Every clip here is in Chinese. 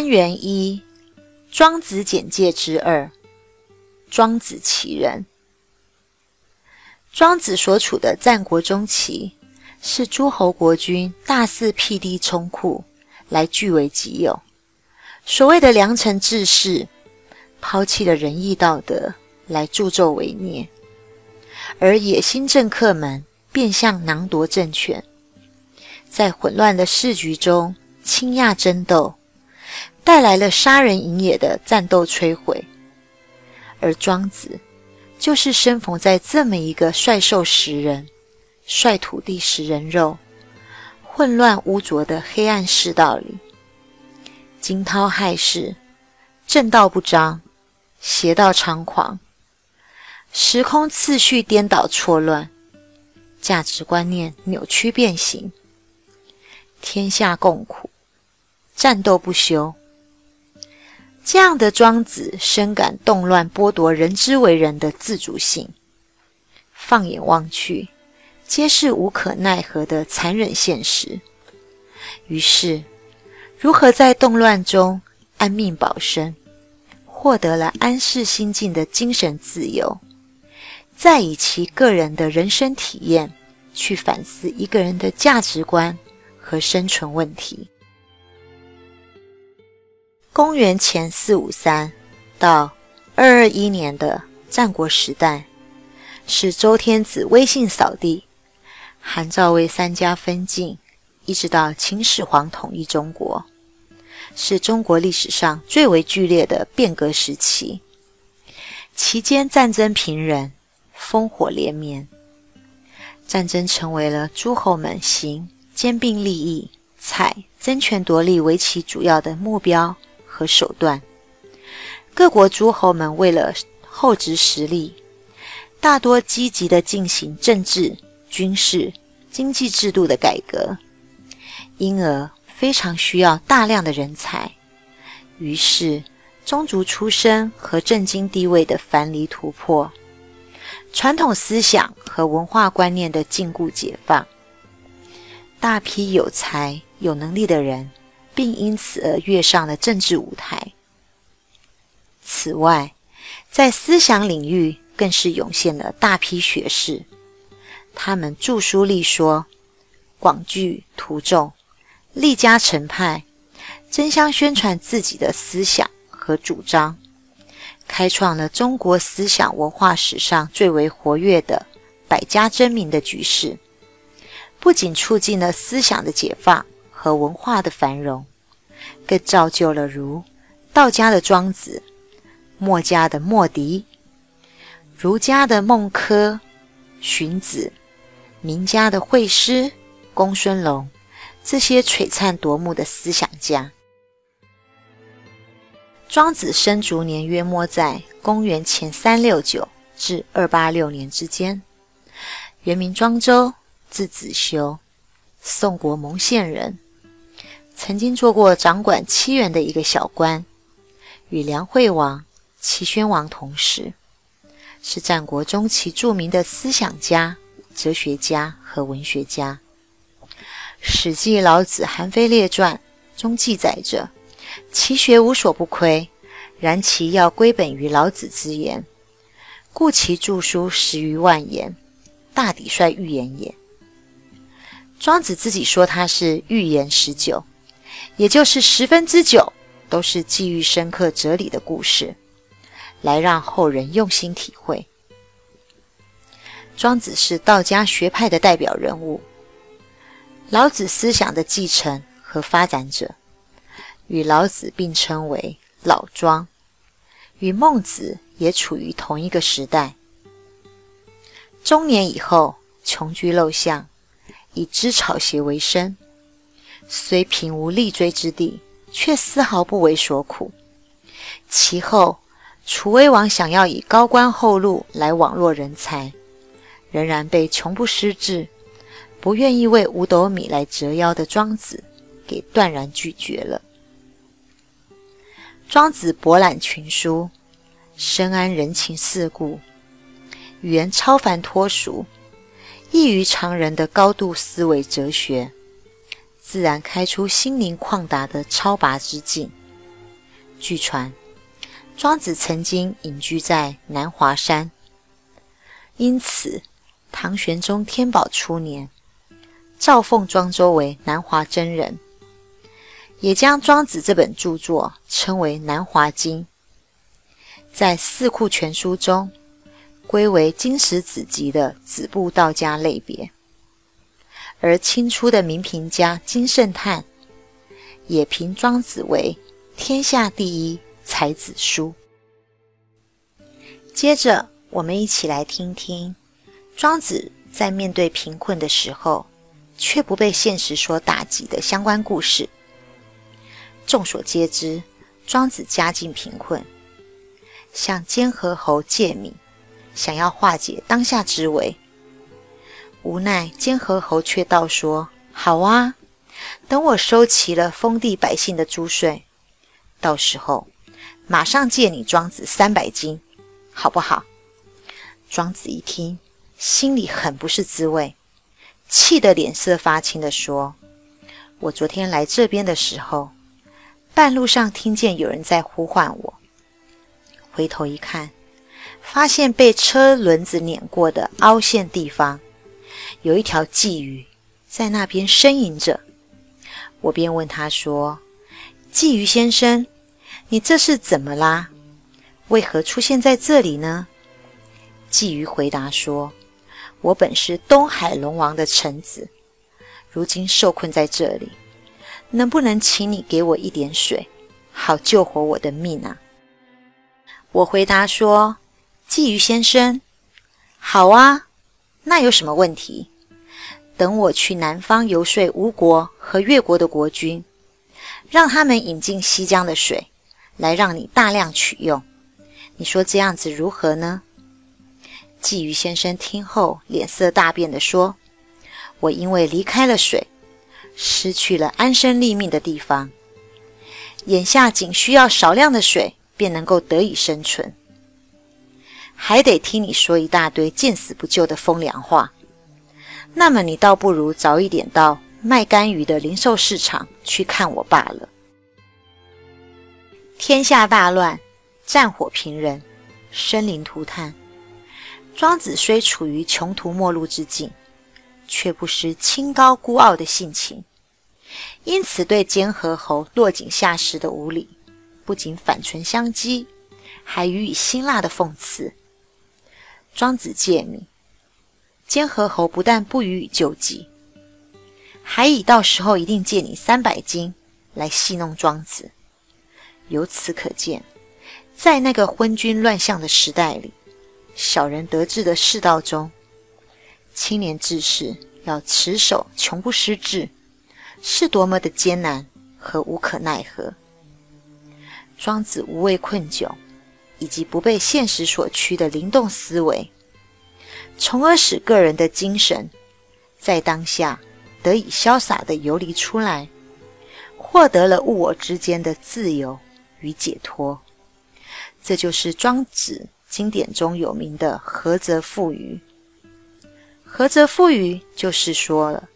单元一：庄子简介之二。庄子其人。庄子所处的战国中期，是诸侯国君大肆辟地充库，来据为己有。所谓的良臣志士，抛弃了仁义道德，来助纣为虐；而野心政客们变相囊夺政权，在混乱的市局中倾轧争斗。带来了杀人营野的战斗摧毁，而庄子就是生逢在这么一个率兽食人、率土地食人肉、混乱污浊的黑暗世道里，惊涛骇世，正道不彰，邪道猖狂，时空次序颠倒错乱，价值观念扭曲变形，天下共苦，战斗不休。这样的庄子深感动乱剥夺人之为人的自主性，放眼望去，皆是无可奈何的残忍现实。于是，如何在动乱中安命保身，获得了安适心境的精神自由，再以其个人的人生体验去反思一个人的价值观和生存问题。公元前四五三到二二一年的战国时代，是周天子威信扫地、韩赵魏三家分晋，一直到秦始皇统一中国，是中国历史上最为剧烈的变革时期。期间战争频仍，烽火连绵，战争成为了诸侯们行兼并利益、采争权夺利为其主要的目标。和手段，各国诸侯们为了厚植实力，大多积极的进行政治、军事、经济制度的改革，因而非常需要大量的人才。于是，宗族出身和政经地位的樊篱突破，传统思想和文化观念的禁锢解放，大批有才有能力的人。并因此而跃上了政治舞台。此外，在思想领域更是涌现了大批学士，他们著书立说，广聚徒众，立家成派，争相宣传自己的思想和主张，开创了中国思想文化史上最为活跃的百家争鸣的局势。不仅促进了思想的解放和文化的繁荣。更造就了如道家的庄子、墨家的墨翟、儒家的孟轲、荀子、名家的惠施、公孙龙这些璀璨夺目的思想家。庄子生卒年约莫在公元前三六九至二八六年之间，原名庄周，字子修，宋国蒙县人。曾经做过掌管七原的一个小官，与梁惠王、齐宣王同时，是战国中期著名的思想家、哲学家和文学家。《史记·老子·韩非列传》中记载着：“其学无所不窥，然其要归本于老子之言，故其著书十余万言，大抵率寓言也。”庄子自己说他是寓言十九。也就是十分之九都是寄寓深刻哲理的故事，来让后人用心体会。庄子是道家学派的代表人物，老子思想的继承和发展者，与老子并称为老庄，与孟子也处于同一个时代。中年以后，穷居陋巷，以织草鞋为生。虽平无立锥之地，却丝毫不为所苦。其后，楚威王想要以高官厚禄来网络人才，仍然被穷不失志、不愿意为五斗米来折腰的庄子给断然拒绝了。庄子博览群书，深谙人情世故，语言超凡脱俗，异于常人的高度思维哲学。自然开出心灵旷达的超拔之境。据传，庄子曾经隐居在南华山，因此唐玄宗天宝初年，诏奉庄周为南华真人，也将庄子这本著作称为《南华经》，在《四库全书》中归为经史子集的子部道家类别。而清初的名评家金圣叹也评庄子为天下第一才子书。接着，我们一起来听听庄子在面对贫困的时候，却不被现实所打击的相关故事。众所皆知，庄子家境贫困，向监河侯借米，想要化解当下之危。无奈，监河侯却道说：“好啊，等我收齐了封地百姓的租税，到时候马上借你庄子三百斤，好不好？”庄子一听，心里很不是滋味，气得脸色发青的说：“我昨天来这边的时候，半路上听见有人在呼唤我，回头一看，发现被车轮子碾过的凹陷地方。”有一条鲫鱼在那边呻吟着，我便问他说：“鲫鱼先生，你这是怎么啦？为何出现在这里呢？”鲫鱼回答说：“我本是东海龙王的臣子，如今受困在这里，能不能请你给我一点水，好救活我的命啊？”我回答说：“鲫鱼先生，好啊。”那有什么问题？等我去南方游说吴国和越国的国君，让他们引进西江的水，来让你大量取用。你说这样子如何呢？鲫鱼先生听后脸色大变的说：“我因为离开了水，失去了安身立命的地方，眼下仅需要少量的水，便能够得以生存。”还得听你说一大堆见死不救的风凉话，那么你倒不如早一点到卖干鱼的零售市场去看我罢了。天下大乱，战火频仍，生灵涂炭。庄子虽处于穷途末路之境，却不失清高孤傲的性情，因此对监河侯落井下石的无礼，不仅反唇相讥，还予以辛辣的讽刺。庄子借米，监河侯不但不予以救济，还以到时候一定借你三百斤来戏弄庄子。由此可见，在那个昏君乱象的时代里，小人得志的世道中，青年志士要持守穷不失志，是多么的艰难和无可奈何。庄子无畏困窘。以及不被现实所驱的灵动思维，从而使个人的精神在当下得以潇洒的游离出来，获得了物我之间的自由与解脱。这就是庄子经典中有名的“合则复于”。合则复于，就是说了，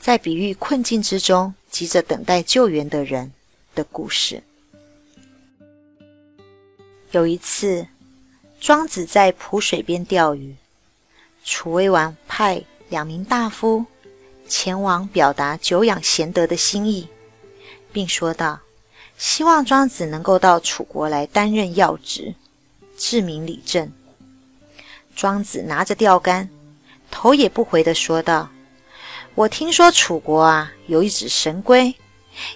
在比喻困境之中急着等待救援的人的故事。有一次，庄子在濮水边钓鱼，楚威王派两名大夫前往表达久仰贤德的心意，并说道：“希望庄子能够到楚国来担任要职，治民理政。”庄子拿着钓竿，头也不回的说道：“我听说楚国啊有一只神龟，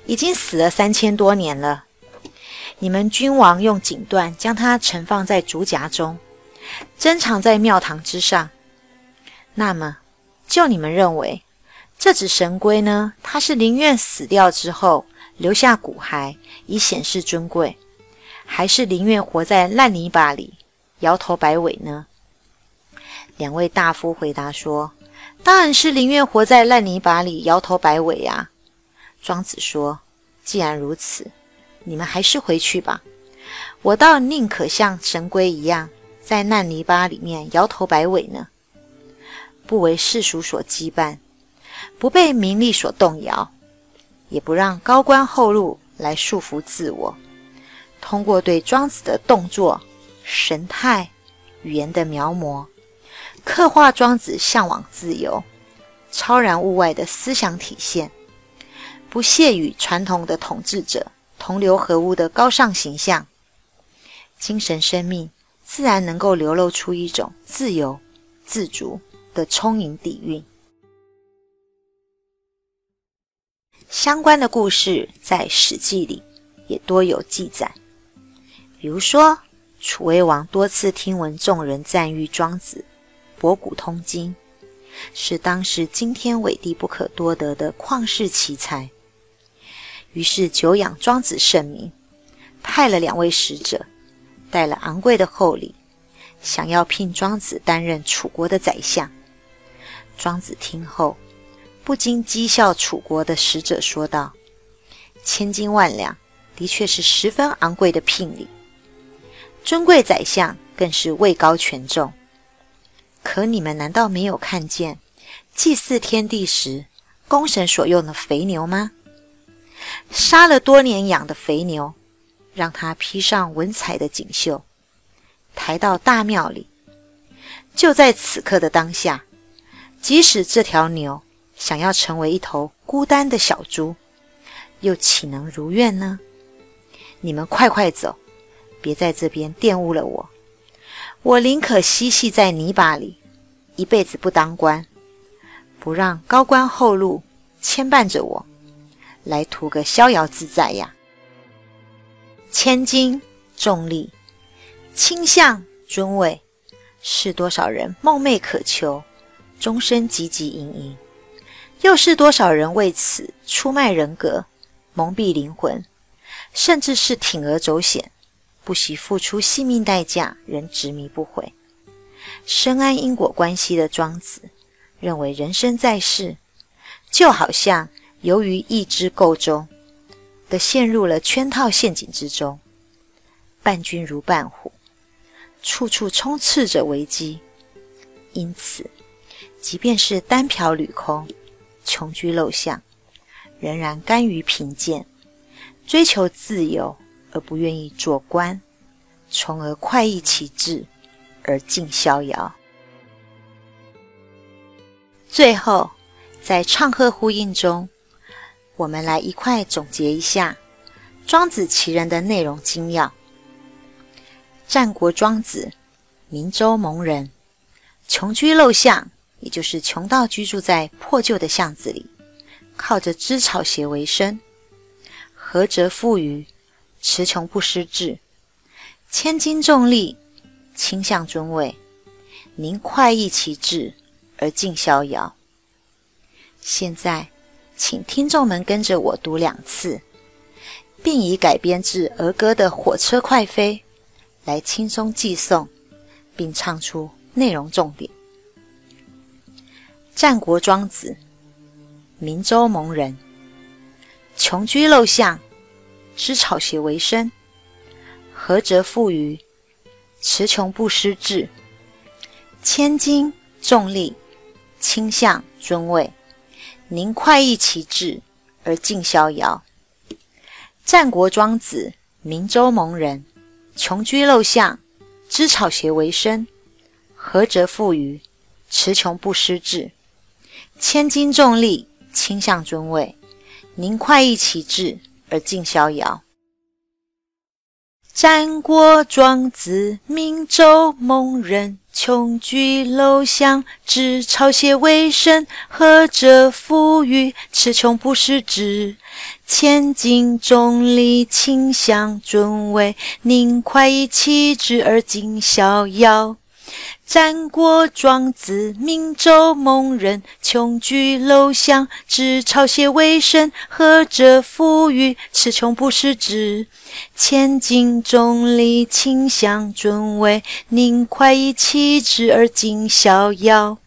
已经死了三千多年了。”你们君王用锦缎将它盛放在竹夹中，珍藏在庙堂之上。那么，就你们认为，这只神龟呢？它是宁愿死掉之后留下骨骸以显示尊贵，还是宁愿活在烂泥巴里摇头摆尾呢？两位大夫回答说：“当然是宁愿活在烂泥巴里摇头摆尾呀。”庄子说：“既然如此。”你们还是回去吧，我倒宁可像神龟一样，在烂泥巴里面摇头摆尾呢，不为世俗所羁绊，不被名利所动摇，也不让高官厚禄来束缚自我，通过对庄子的动作、神态、语言的描摹，刻画庄子向往自由、超然物外的思想体现，不屑与传统的统治者同流合污的高尚形象，精神生命自然能够流露出一种自由、自主的充盈底蕴。相关的故事在《史记》里也多有记载，比如说楚威王多次听闻众人赞誉庄子博古通今，是当时惊天伟地不可多得的旷世奇才，于是久仰庄子盛名，派了两位使者，带了昂贵的厚礼，想要聘庄子担任楚国的宰相。庄子听后。不禁讥笑楚国的使者，说道：“千金万两，的确是十分昂贵的聘礼。尊贵宰相更是位高权重。可你们难道没有看见祭祀天地时，公神所用的肥牛吗？杀了多年养的肥牛，让它披上文采的锦绣，抬到大庙里。就在此刻的当下，即使这条牛……”想要成为一头孤单的小猪，又岂能如愿呢？你们快快走，别在这边玷污了我。我宁可嬉戏在泥巴里，一辈子不当官，不让高官厚禄牵绊着我，来图个逍遥自在呀！千金重利，倾向尊位，是多少人梦寐可求，终身汲汲营营。又是多少人为此出卖人格、蒙蔽灵魂，甚至是铤而走险，不惜付出性命代价，仍执迷不悔。深谙因果关系的庄子认为，人生在世，就好像由于意志构中的陷入了圈套陷阱之中，伴君如伴虎，处处充斥着危机。因此，即便是单瓢履空。穷居陋巷，仍然甘于贫贱，追求自由而不愿意做官，从而快意其志而尽逍遥。最后，在唱和呼应中，我们来一块总结一下《庄子·齐人》的内容精要。战国庄子，明州蒙人，穷居陋巷。也就是穷到居住在破旧的巷子里，靠着织草鞋为生。何则富余，词穷不失志。千金重利，倾向尊位。宁快意其志而尽逍遥。现在，请听众们跟着我读两次，并以改编自儿歌的《火车快飞》来轻松寄诵，并唱出内容重点。战国庄子，明州蒙人，穷居陋巷，织草鞋为生。何则富余？词穷不失志。千金重利，倾向尊位。宁快意其志而尽逍遥。战国庄子，明州蒙人，穷居陋巷，织草鞋为生。何则富余？辞穷不失志。千斤重利，倾向尊位，宁快意其志而尽逍遥。战国庄子，明州蒙人，穷居陋巷，织草鞋为生。何者富余？词穷不失志。千金重利，倾向尊位，宁快意其志而尽逍遥。战国庄子，明州蒙人，穷居陋巷，织草鞋为生。何者富裕？此穷不失志。千金重利，轻相尊位，宁快意其志而尽逍遥。